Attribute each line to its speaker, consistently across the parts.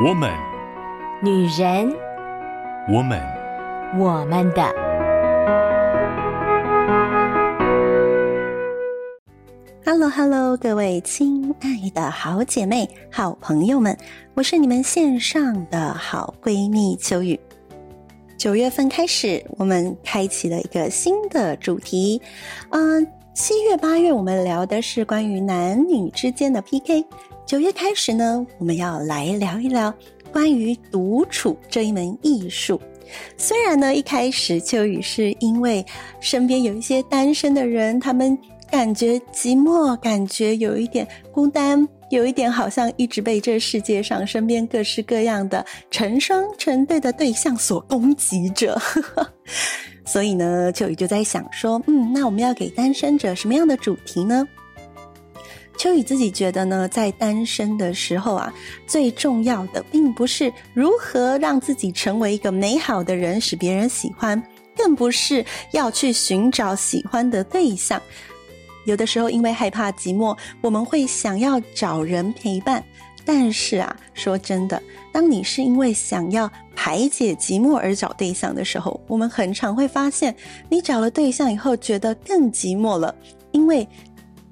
Speaker 1: 我们，
Speaker 2: 女人，
Speaker 1: 我们，
Speaker 2: 我们的。
Speaker 3: Hello，Hello，各位亲爱的好姐妹、好朋友们，我是你们线上的好闺蜜秋雨。九月份开始，我们开启了一个新的主题。嗯，七月、八月我们聊的是关于男女之间的 PK。九月开始呢，我们要来聊一聊关于独处这一门艺术。虽然呢，一开始秋雨是因为身边有一些单身的人，他们感觉寂寞，感觉有一点孤单，有一点好像一直被这世界上身边各式各样的成双成对的对象所攻击着。所以呢，秋雨就在想说，嗯，那我们要给单身者什么样的主题呢？秋雨自己觉得呢，在单身的时候啊，最重要的并不是如何让自己成为一个美好的人，使别人喜欢，更不是要去寻找喜欢的对象。有的时候，因为害怕寂寞，我们会想要找人陪伴。但是啊，说真的，当你是因为想要排解寂寞而找对象的时候，我们很常会发现，你找了对象以后，觉得更寂寞了，因为。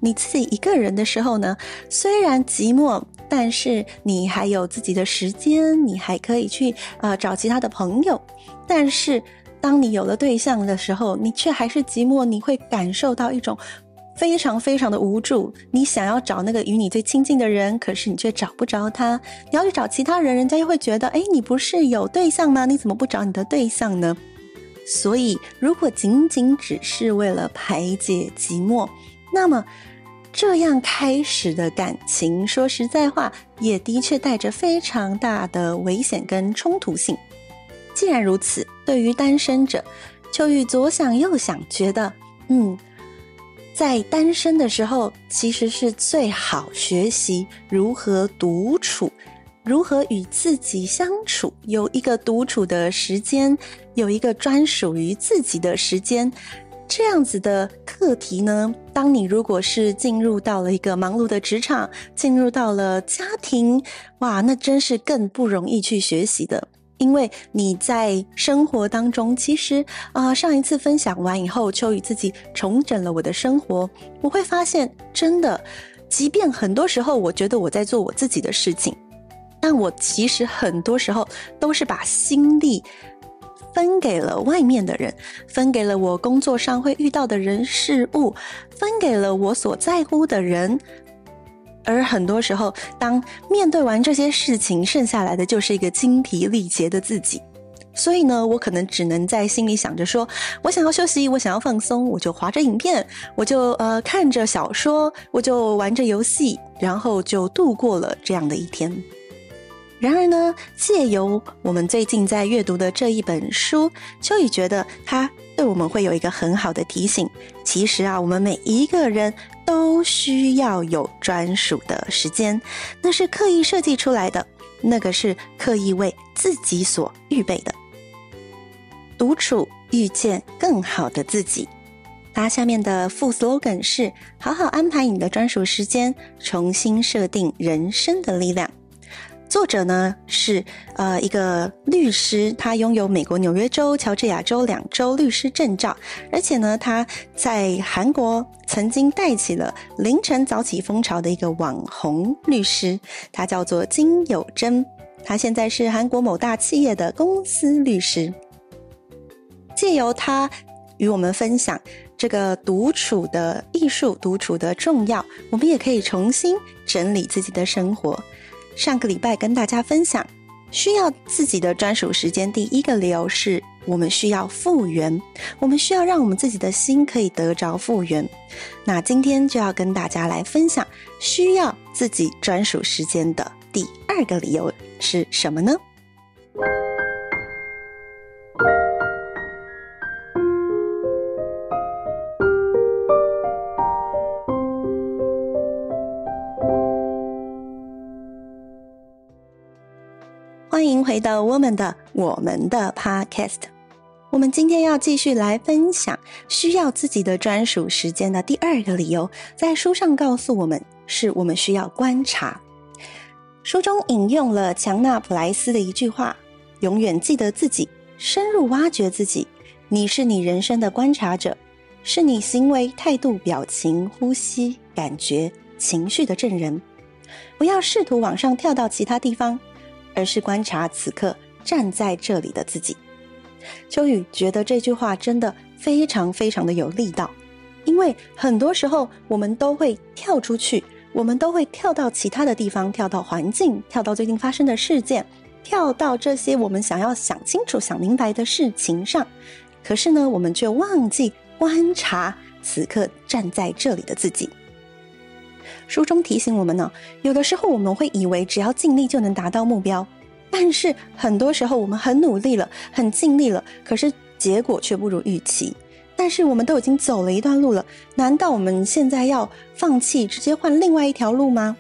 Speaker 3: 你自己一个人的时候呢，虽然寂寞，但是你还有自己的时间，你还可以去呃找其他的朋友。但是当你有了对象的时候，你却还是寂寞，你会感受到一种非常非常的无助。你想要找那个与你最亲近的人，可是你却找不着他。你要去找其他人，人家又会觉得，哎，你不是有对象吗？你怎么不找你的对象呢？所以，如果仅仅只是为了排解寂寞，那么，这样开始的感情，说实在话，也的确带着非常大的危险跟冲突性。既然如此，对于单身者，秋雨左想右想，觉得，嗯，在单身的时候，其实是最好学习如何独处，如何与自己相处，有一个独处的时间，有一个专属于自己的时间。这样子的课题呢，当你如果是进入到了一个忙碌的职场，进入到了家庭，哇，那真是更不容易去学习的。因为你在生活当中，其实啊、上一次分享完以后，秋雨自己重整了我的生活，我会发现，真的，即便很多时候我觉得我在做我自己的事情，但我其实很多时候都是把心力。分给了外面的人，分给了我工作上会遇到的人事物，分给了我所在乎的人。而很多时候，当面对完这些事情，剩下来的就是一个精疲力竭的自己。所以呢，我可能只能在心里想着说：我想要休息，我想要放松，我就划着影片，我就呃看着小说，我就玩着游戏，然后就度过了这样的一天。然而呢，借由我们最近在阅读的这一本书，秋雨觉得它对我们会有一个很好的提醒。其实啊，我们每一个人都需要有专属的时间，那是刻意设计出来的，那个是刻意为自己所预备的。独处，遇见更好的自己。它下面的副 slogan 是：好好安排你的专属时间，重新设定人生的力量。作者呢是呃一个律师，他拥有美国纽约州、乔治亚州两州律师证照，而且呢他在韩国曾经带起了凌晨早起风潮的一个网红律师，他叫做金有珍，他现在是韩国某大企业的公司律师。借由他与我们分享这个独处的艺术、独处的重要，我们也可以重新整理自己的生活。上个礼拜跟大家分享，需要自己的专属时间。第一个理由是我们需要复原，我们需要让我们自己的心可以得着复原。那今天就要跟大家来分享，需要自己专属时间的第二个理由是什么呢？回到我们的我们的 Podcast。我们今天要继续来分享需要自己的专属时间的第二个理由，在书上告诉我们，是我们需要观察。书中引用了强纳普莱斯的一句话：“永远记得自己，深入挖掘自己。你是你人生的观察者，是你行为、态度、表情、呼吸、感觉、情绪的证人。不要试图往上跳到其他地方，而是观察此刻站在这里的自己。”秋雨觉得这句话真的非常非常的有力道，因为很多时候我们都会跳出去。我们都会跳到其他的地方，跳到环境，跳到最近发生的事件，跳到这些我们想要想清楚、想明白的事情上。可是呢，我们却忘记观察此刻站在这里的自己。书中提醒我们呢，有的时候我们会以为只要尽力就能达到目标，但是很多时候我们很努力了，很尽力了，可是结果却不如预期。但是我们都已经走了一段路了，难道我们现在要放弃，直接换另外一条路吗？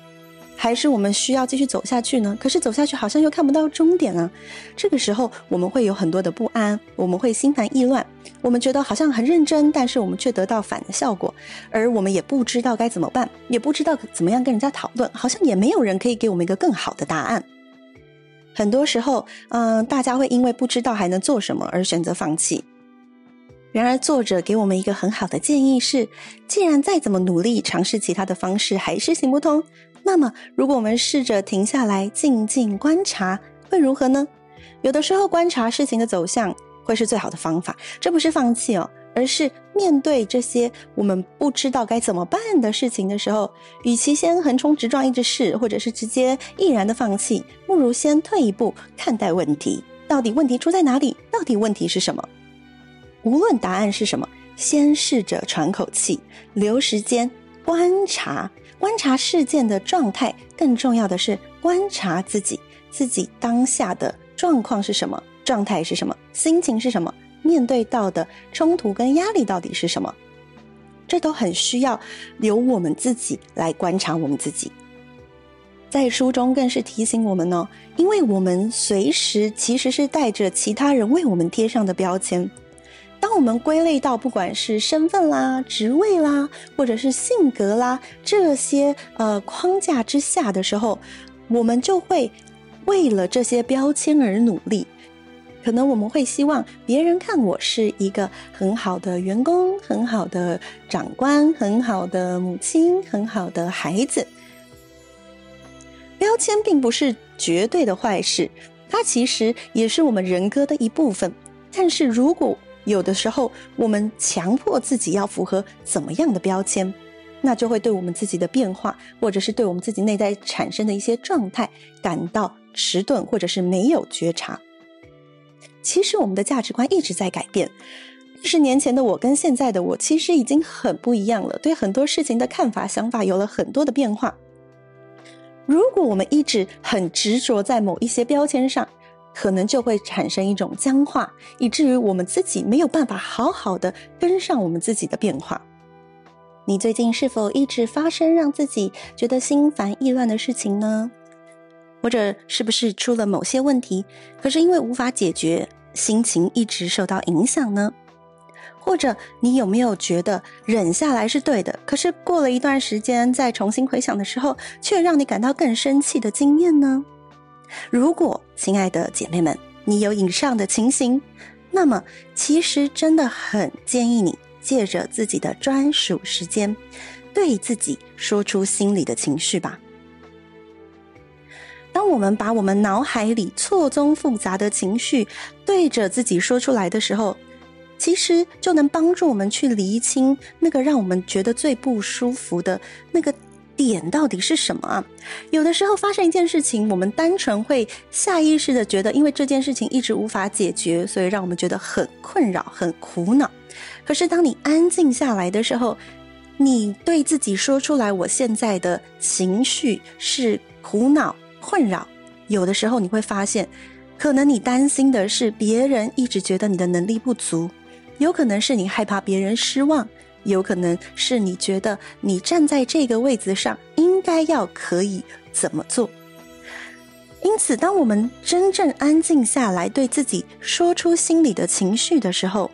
Speaker 3: 还是我们需要继续走下去呢？可是走下去好像又看不到终点啊！这个时候我们会有很多的不安，我们会心烦意乱，我们觉得好像很认真，但是我们却得到反的效果，而我们也不知道该怎么办，也不知道怎么样跟人家讨论，好像也没有人可以给我们一个更好的答案。很多时候，嗯、大家会因为不知道还能做什么而选择放弃。然而，作者给我们一个很好的建议是：既然再怎么努力尝试其他的方式还是行不通，那么如果我们试着停下来静静观察，会如何呢？有的时候，观察事情的走向会是最好的方法。这不是放弃哦，而是面对这些我们不知道该怎么办的事情的时候，与其先横冲直撞一直试，或者是直接毅然的放弃，不如先退一步看待问题。到底问题出在哪里？到底问题是什么？无论答案是什么，先试着喘口气，留时间观察，观察事件的状态。更重要的是观察自己，自己当下的状况是什么，状态是什么，心情是什么，面对到的冲突跟压力到底是什么，这都很需要由我们自己来观察我们自己。在书中更是提醒我们哦，因为我们随时其实是带着其他人为我们贴上的标签。当我们归类到不管是身份啦、职位啦，或者是性格啦这些呃框架之下的时候，我们就会为了这些标签而努力。可能我们会希望别人看我是一个很好的员工、很好的长官、很好的母亲、很好的孩子。标签并不是绝对的坏事，它其实也是我们人格的一部分。但是如果有的时候，我们强迫自己要符合怎么样的标签，那就会对我们自己的变化，或者是对我们自己内在产生的一些状态感到迟钝，或者是没有觉察。其实我们的价值观一直在改变，十年前的我跟现在的我其实已经很不一样了，对很多事情的看法、想法有了很多的变化。如果我们一直很执着在某一些标签上，可能就会产生一种僵化，以至于我们自己没有办法好好的跟上我们自己的变化。你最近是否一直发生让自己觉得心烦意乱的事情呢？或者是不是出了某些问题，可是因为无法解决，心情一直受到影响呢？或者你有没有觉得忍下来是对的，可是过了一段时间再重新回想的时候，却让你感到更生气的经验呢？如果，亲爱的姐妹们，你有以上的情形，那么其实真的很建议你借着自己的专属时间，对自己说出心里的情绪吧。当我们把我们脑海里错综复杂的情绪对着自己说出来的时候，其实就能帮助我们去厘清那个让我们觉得最不舒服的那个。点到底是什么啊？有的时候发生一件事情，我们单纯会下意识的觉得，因为这件事情一直无法解决，所以让我们觉得很困扰、很苦恼。可是当你安静下来的时候，你对自己说出来，我现在的情绪是苦恼、困扰。有的时候你会发现，可能你担心的是别人一直觉得你的能力不足，有可能是你害怕别人失望。有可能是你觉得你站在这个位子上应该要可以怎么做？因此，当我们真正安静下来，对自己说出心里的情绪的时候，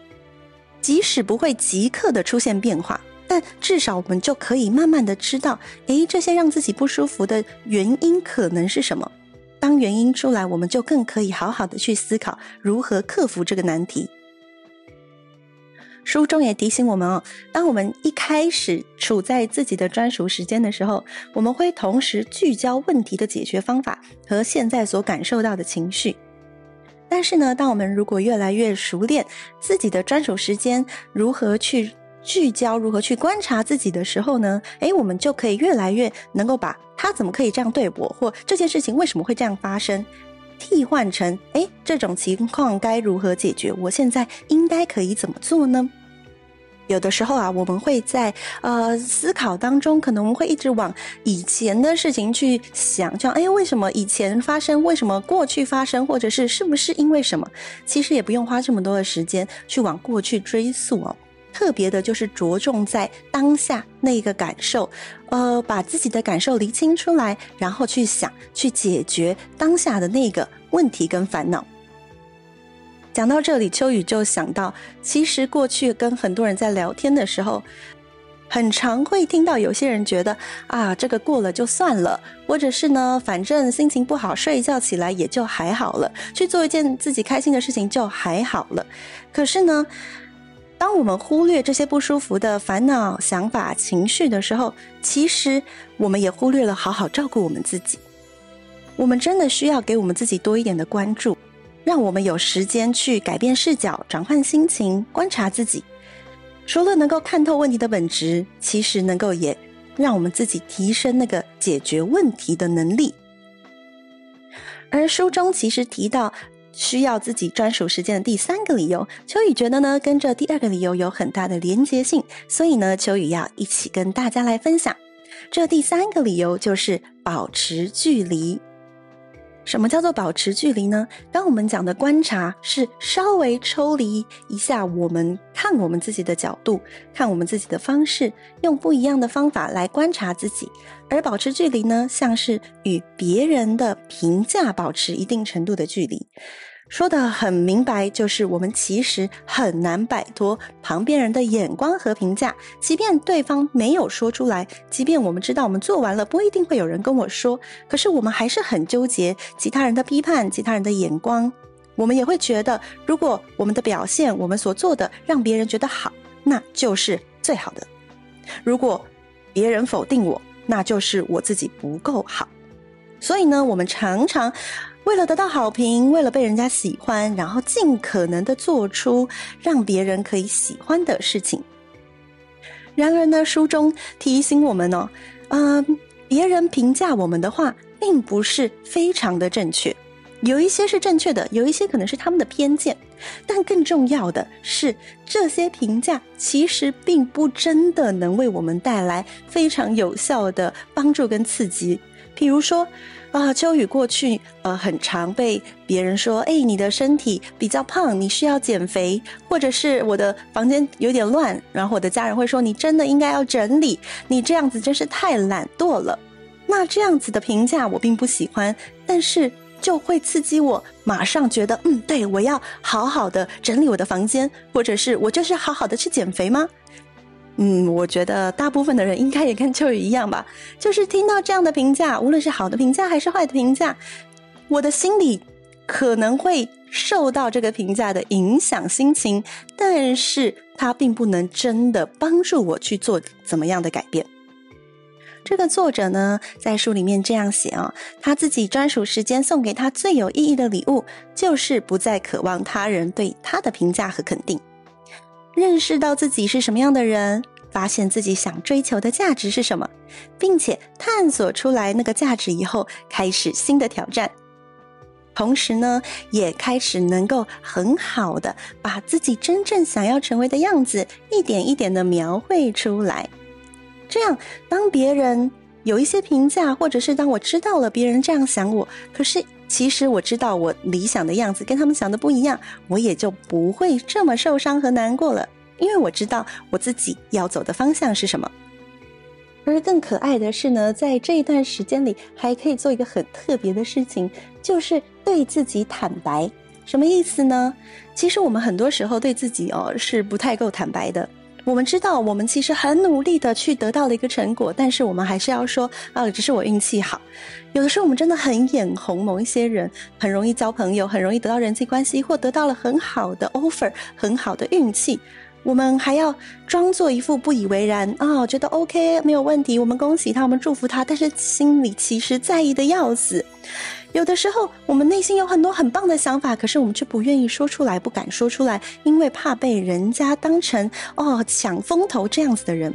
Speaker 3: 即使不会即刻的出现变化，但至少我们就可以慢慢的知道，诶，这些让自己不舒服的原因可能是什么。当原因出来，我们就更可以好好的去思考如何克服这个难题。书中也提醒我们哦，当我们一开始处在自己的专属时间的时候，我们会同时聚焦问题的解决方法和现在所感受到的情绪。但是呢，当我们如果越来越熟练自己的专属时间如何去聚焦、如何去观察自己的时候呢，诶，我们就可以越来越能够把他怎么可以这样对我，或这件事情为什么会这样发生，替换成，诶，这种情况该如何解决？我现在应该可以怎么做呢？有的时候啊，我们会在呃思考当中，可能我们会一直往以前的事情去想，像哎，为什么以前发生？为什么过去发生？或者是是不是因为什么？其实也不用花这么多的时间去往过去追溯哦。特别的就是着重在当下那个感受，呃，把自己的感受厘清出来，然后去想，去解决当下的那个问题跟烦恼。讲到这里，秋雨就想到，其实过去跟很多人在聊天的时候，很常会听到有些人觉得啊，这个过了就算了，或者是呢，反正心情不好，睡一觉起来也就还好了，去做一件自己开心的事情就还好了。可是呢，当我们忽略这些不舒服的烦恼、想法、情绪的时候，其实我们也忽略了好好照顾我们自己。我们真的需要给我们自己多一点的关注。让我们有时间去改变视角、转换心情、观察自己。除了能够看透问题的本质，其实能够也让我们自己提升那个解决问题的能力。而书中其实提到需要自己专属时间的第三个理由，秋雨觉得呢，跟这第二个理由有很大的连结性，所以呢，秋雨要一起跟大家来分享。这第三个理由就是保持距离。什么叫做保持距离呢？当我们讲的观察是稍微抽离一下，我们看我们自己的角度，看我们自己的方式，用不一样的方法来观察自己；而保持距离呢，像是与别人的评价保持一定程度的距离。说得很明白，就是我们其实很难摆脱旁边人的眼光和评价，即便对方没有说出来，即便我们知道我们做完了，不一定会有人跟我说，可是我们还是很纠结其他人的批判、其他人的眼光。我们也会觉得，如果我们的表现、我们所做的让别人觉得好，那就是最好的；如果别人否定我，那就是我自己不够好。所以呢，我们常常。为了得到好评，为了被人家喜欢，然后尽可能的做出让别人可以喜欢的事情。然而呢，书中提醒我们哦，嗯、别人评价我们的话，并不是非常的正确，有一些是正确的，有一些可能是他们的偏见。但更重要的是，这些评价其实并不真的能为我们带来非常有效的帮助跟刺激。比如说。啊，秋雨过去呃很常被别人说，哎，你的身体比较胖，你需要减肥，或者是我的房间有点乱，然后我的家人会说，你真的应该要整理，你这样子真是太懒惰了。那这样子的评价我并不喜欢，但是就会刺激我马上觉得，嗯，对，我要好好的整理我的房间，或者是我就是好好的去减肥吗？嗯，我觉得大部分的人应该也跟秋雨一样吧，就是听到这样的评价，无论是好的评价还是坏的评价，我的心里可能会受到这个评价的影响心情，但是它并不能真的帮助我去做怎么样的改变。这个作者呢，在书里面这样写啊、他自己专属时间送给他最有意义的礼物，就是不再渴望他人对他的评价和肯定。认识到自己是什么样的人，发现自己想追求的价值是什么，并且探索出来那个价值以后，开始新的挑战。同时呢，也开始能够很好的把自己真正想要成为的样子，一点一点的描绘出来。这样，当别人有一些评价，或者是当我知道了别人这样想我，可是。其实我知道我理想的样子跟他们想的不一样，我也就不会这么受伤和难过了，因为我知道我自己要走的方向是什么。而更可爱的是呢，在这一段时间里，还可以做一个很特别的事情，就是对自己坦白。什么意思呢？其实我们很多时候对自己哦是不太够坦白的。我们知道，我们其实很努力的去得到了一个成果，但是我们还是要说啊，只是我运气好。有的时候我们真的很眼红某一些人，很容易交朋友，很容易得到人际关系，或得到了很好的 offer，很好的运气，我们还要装作一副不以为然啊，哦，觉得 OK 没有问题，我们恭喜他，我们祝福他，但是心里其实在意的要死。有的时候，我们内心有很多很棒的想法，可是我们却不愿意说出来，不敢说出来，因为怕被人家当成哦抢风头这样子的人。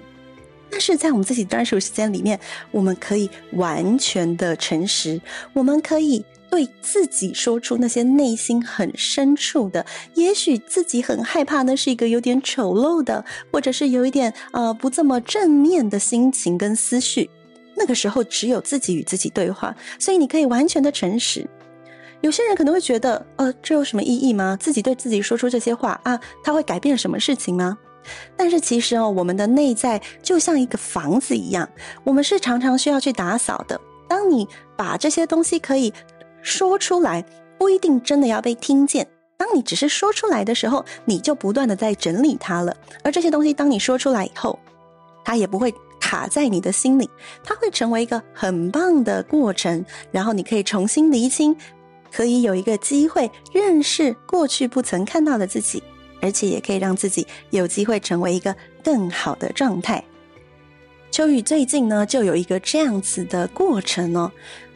Speaker 3: 但是在我们自己专属时间里面，我们可以完全的诚实，我们可以对自己说出那些内心很深处的，也许自己很害怕，那是一个有点丑陋的，或者是有一点呃不这么正面的心情跟思绪。那个时候只有自己与自己对话，所以你可以完全的诚实。有些人可能会觉得，呃，这有什么意义吗？自己对自己说出这些话啊，它会改变什么事情吗？但是其实哦，我们的内在就像一个房子一样，我们是常常需要去打扫的。当你把这些东西可以说出来，不一定真的要被听见。当你只是说出来的时候，你就不断的在整理它了。而这些东西，当你说出来以后，它也不会。卡在你的心里，它会成为一个很棒的过程，然后你可以重新厘清，可以有一个机会认识过去不曾看到的自己，而且也可以让自己有机会成为一个更好的状态。秋雨最近呢，就有一个这样子的过程哦，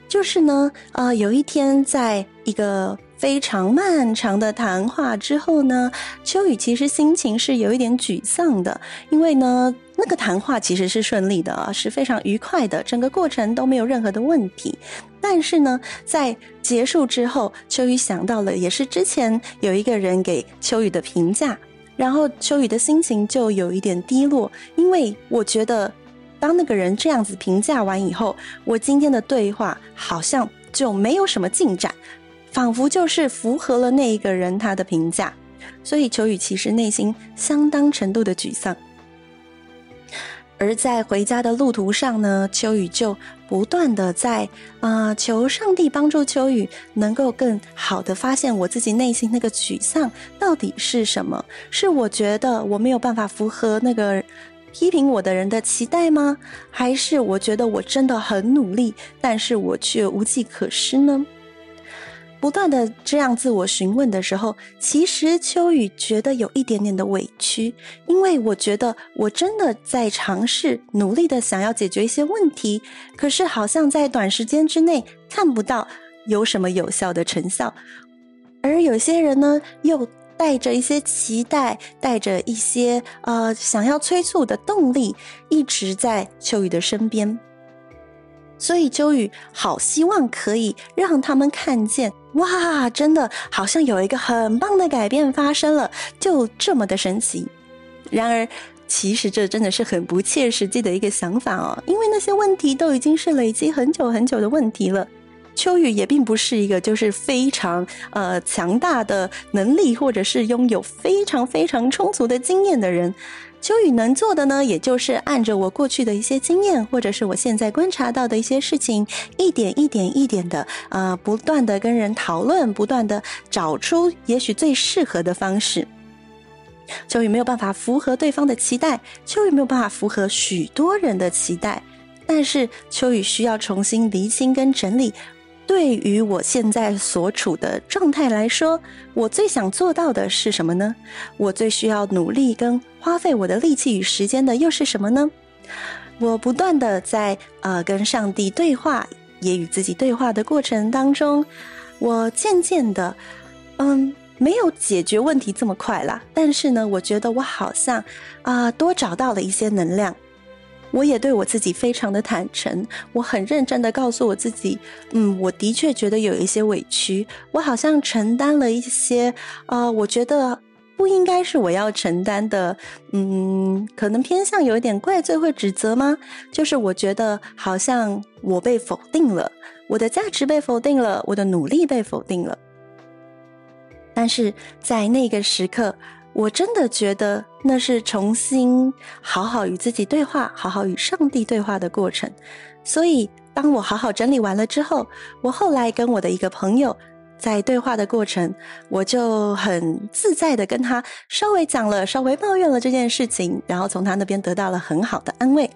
Speaker 3: 就是呢，呃，有一天在一个非常漫长的谈话之后呢，秋雨其实心情是有一点沮丧的，因为呢。那个谈话其实是顺利的啊，是非常愉快的，整个过程都没有任何的问题。但是呢，在结束之后，秋雨想到了，也是之前有一个人给秋雨的评价，然后秋雨的心情就有一点低落，因为我觉得，当那个人这样子评价完以后，我今天的对话好像就没有什么进展，仿佛就是符合了那一个人他的评价，所以秋雨其实内心相当程度的沮丧。而在回家的路途上呢，秋雨就不断的在啊、求上帝帮助秋雨能够更好的发现我自己内心那个沮丧到底是什么？是我觉得我没有办法符合那个批评我的人的期待吗？还是我觉得我真的很努力，但是我却无计可施呢？不断的这样自我询问的时候，其实秋雨觉得有一点点的委屈，因为我觉得我真的在尝试努力的想要解决一些问题，可是好像在短时间之内看不到有什么有效的成效，而有些人呢，又带着一些期待，带着一些呃想要催促的动力，一直在秋雨的身边。所以秋雨好希望可以让他们看见，哇，真的好像有一个很棒的改变发生了，就这么的神奇。然而，其实这真的是很不切实际的一个想法哦，因为那些问题都已经是累积很久很久的问题了。秋雨也并不是一个就是非常呃强大的能力，或者是拥有非常非常充足的经验的人。秋雨能做的呢，也就是按着我过去的一些经验，或者是我现在观察到的一些事情，一点一点一点的，呃，不断的跟人讨论，不断的找出也许最适合的方式。秋雨没有办法符合对方的期待，秋雨没有办法符合许多人的期待，但是秋雨需要重新厘清跟整理。对于我现在所处的状态来说，我最想做到的是什么呢？我最需要努力跟花费我的力气与时间的又是什么呢？我不断的在呃跟上帝对话，也与自己对话的过程当中，我渐渐的，嗯，没有解决问题这么快啦。但是呢，我觉得我好像啊、多找到了一些能量。我也对我自己非常的坦诚，我很认真的告诉我自己，嗯，我的确觉得有一些委屈，我好像承担了一些，啊、呃，我觉得不应该是我要承担的，嗯，可能偏向有一点怪罪或指责吗？就是我觉得好像我被否定了，我的价值被否定了，我的努力被否定了，但是在那个时刻。我真的觉得那是重新好好与自己对话，好好与上帝对话的过程。所以，当我好好整理完了之后，我后来跟我的一个朋友在对话的过程，我就很自在的跟他稍微讲了，稍微抱怨了这件事情，然后从他那边得到了很好的安慰。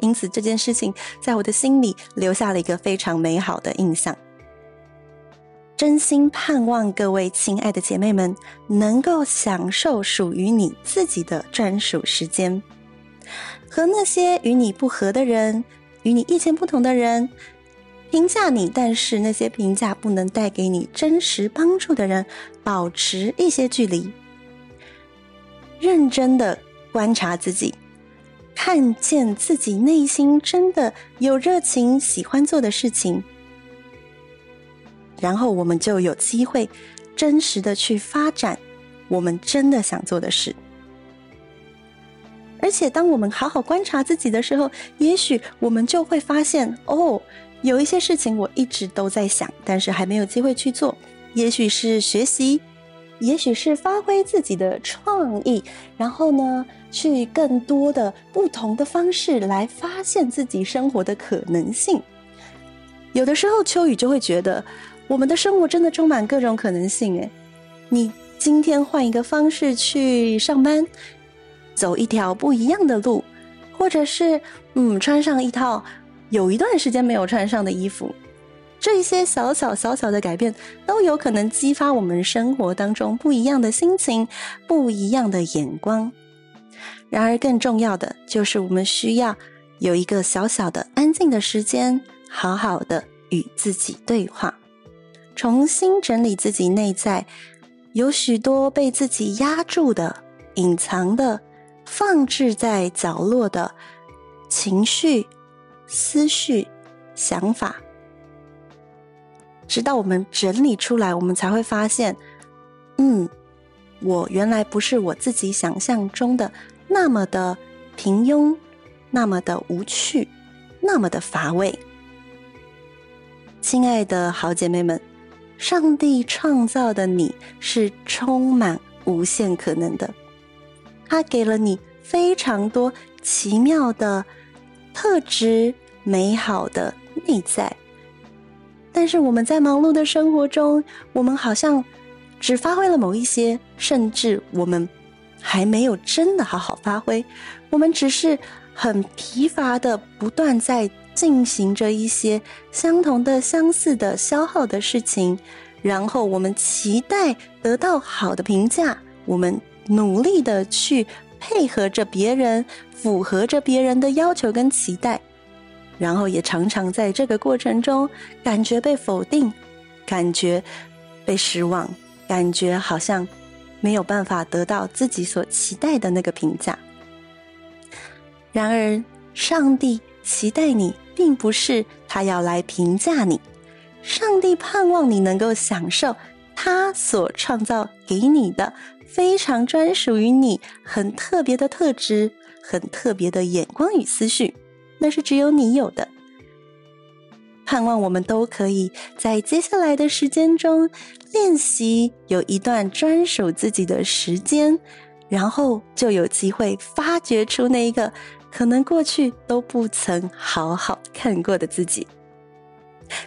Speaker 3: 因此，这件事情在我的心里留下了一个非常美好的印象。真心盼望各位亲爱的姐妹们能够享受属于你自己的专属时间，和那些与你不合的人、与你意见不同的人评价你，但是那些评价不能带给你真实帮助的人保持一些距离，认真的观察自己，看见自己内心真的有热情、喜欢做的事情。然后我们就有机会真实的去发展我们真的想做的事，而且当我们好好观察自己的时候，也许我们就会发现，哦，有一些事情我一直都在想，但是还没有机会去做。也许是学习，也许是发挥自己的创意，然后呢，去更多的不同的方式来发现自己生活的可能性。有的时候，秋雨就会觉得。我们的生活真的充满各种可能性，诶，你今天换一个方式去上班，走一条不一样的路，或者是嗯，穿上一套有一段时间没有穿上的衣服，这一些小小小小的改变，都有可能激发我们生活当中不一样的心情，不一样的眼光。然而，更重要的就是我们需要有一个小小的安静的时间，好好的与自己对话。重新整理自己内在，有许多被自己压住的、隐藏的、放置在角落的情绪、思绪、想法，直到我们整理出来，我们才会发现，嗯，我原来不是我自己想象中的那么的平庸，那么的无趣，那么的乏味。亲爱的好姐妹们。上帝创造的你是充满无限可能的，他给了你非常多奇妙的特质、美好的内在。但是我们在忙碌的生活中，我们好像只发挥了某一些，甚至我们还没有真的好好发挥，我们只是很疲乏的不断在。进行着一些相同的、相似的、消耗的事情，然后我们期待得到好的评价，我们努力的去配合着别人，符合着别人的要求跟期待，然后也常常在这个过程中感觉被否定，感觉被失望，感觉好像没有办法得到自己所期待的那个评价。然而，上帝期待你。并不是他要来评价你，上帝盼望你能够享受他所创造给你的非常专属于你、很特别的特质、很特别的眼光与思绪，那是只有你有的。盼望我们都可以在接下来的时间中练习有一段专属自己的时间，然后就有机会发掘出那一个。可能过去都不曾好好看过的自己。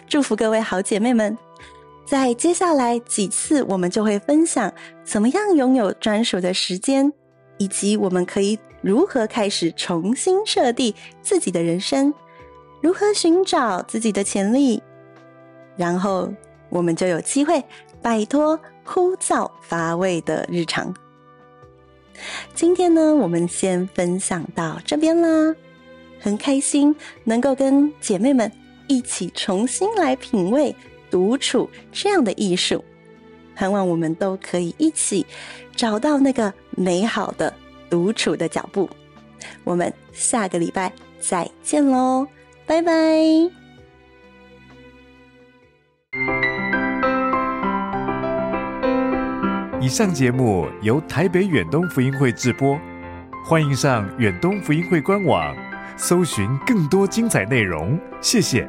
Speaker 3: 祝福各位好姐妹们，在接下来几次，我们就会分享怎么样拥有专属的时间，以及我们可以如何开始重新设定自己的人生，如何寻找自己的潜力，然后我们就有机会摆脱枯燥乏味的日常。今天呢，我们先分享到这边啦。很开心能够跟姐妹们一起重新来品味独处这样的艺术，盼望我们都可以一起找到那个美好的独处的脚步。我们下个礼拜再见喽，拜拜。
Speaker 1: 以上节目由台北远东福音会制播，欢迎上远东福音会官网，搜寻更多精彩内容。谢谢。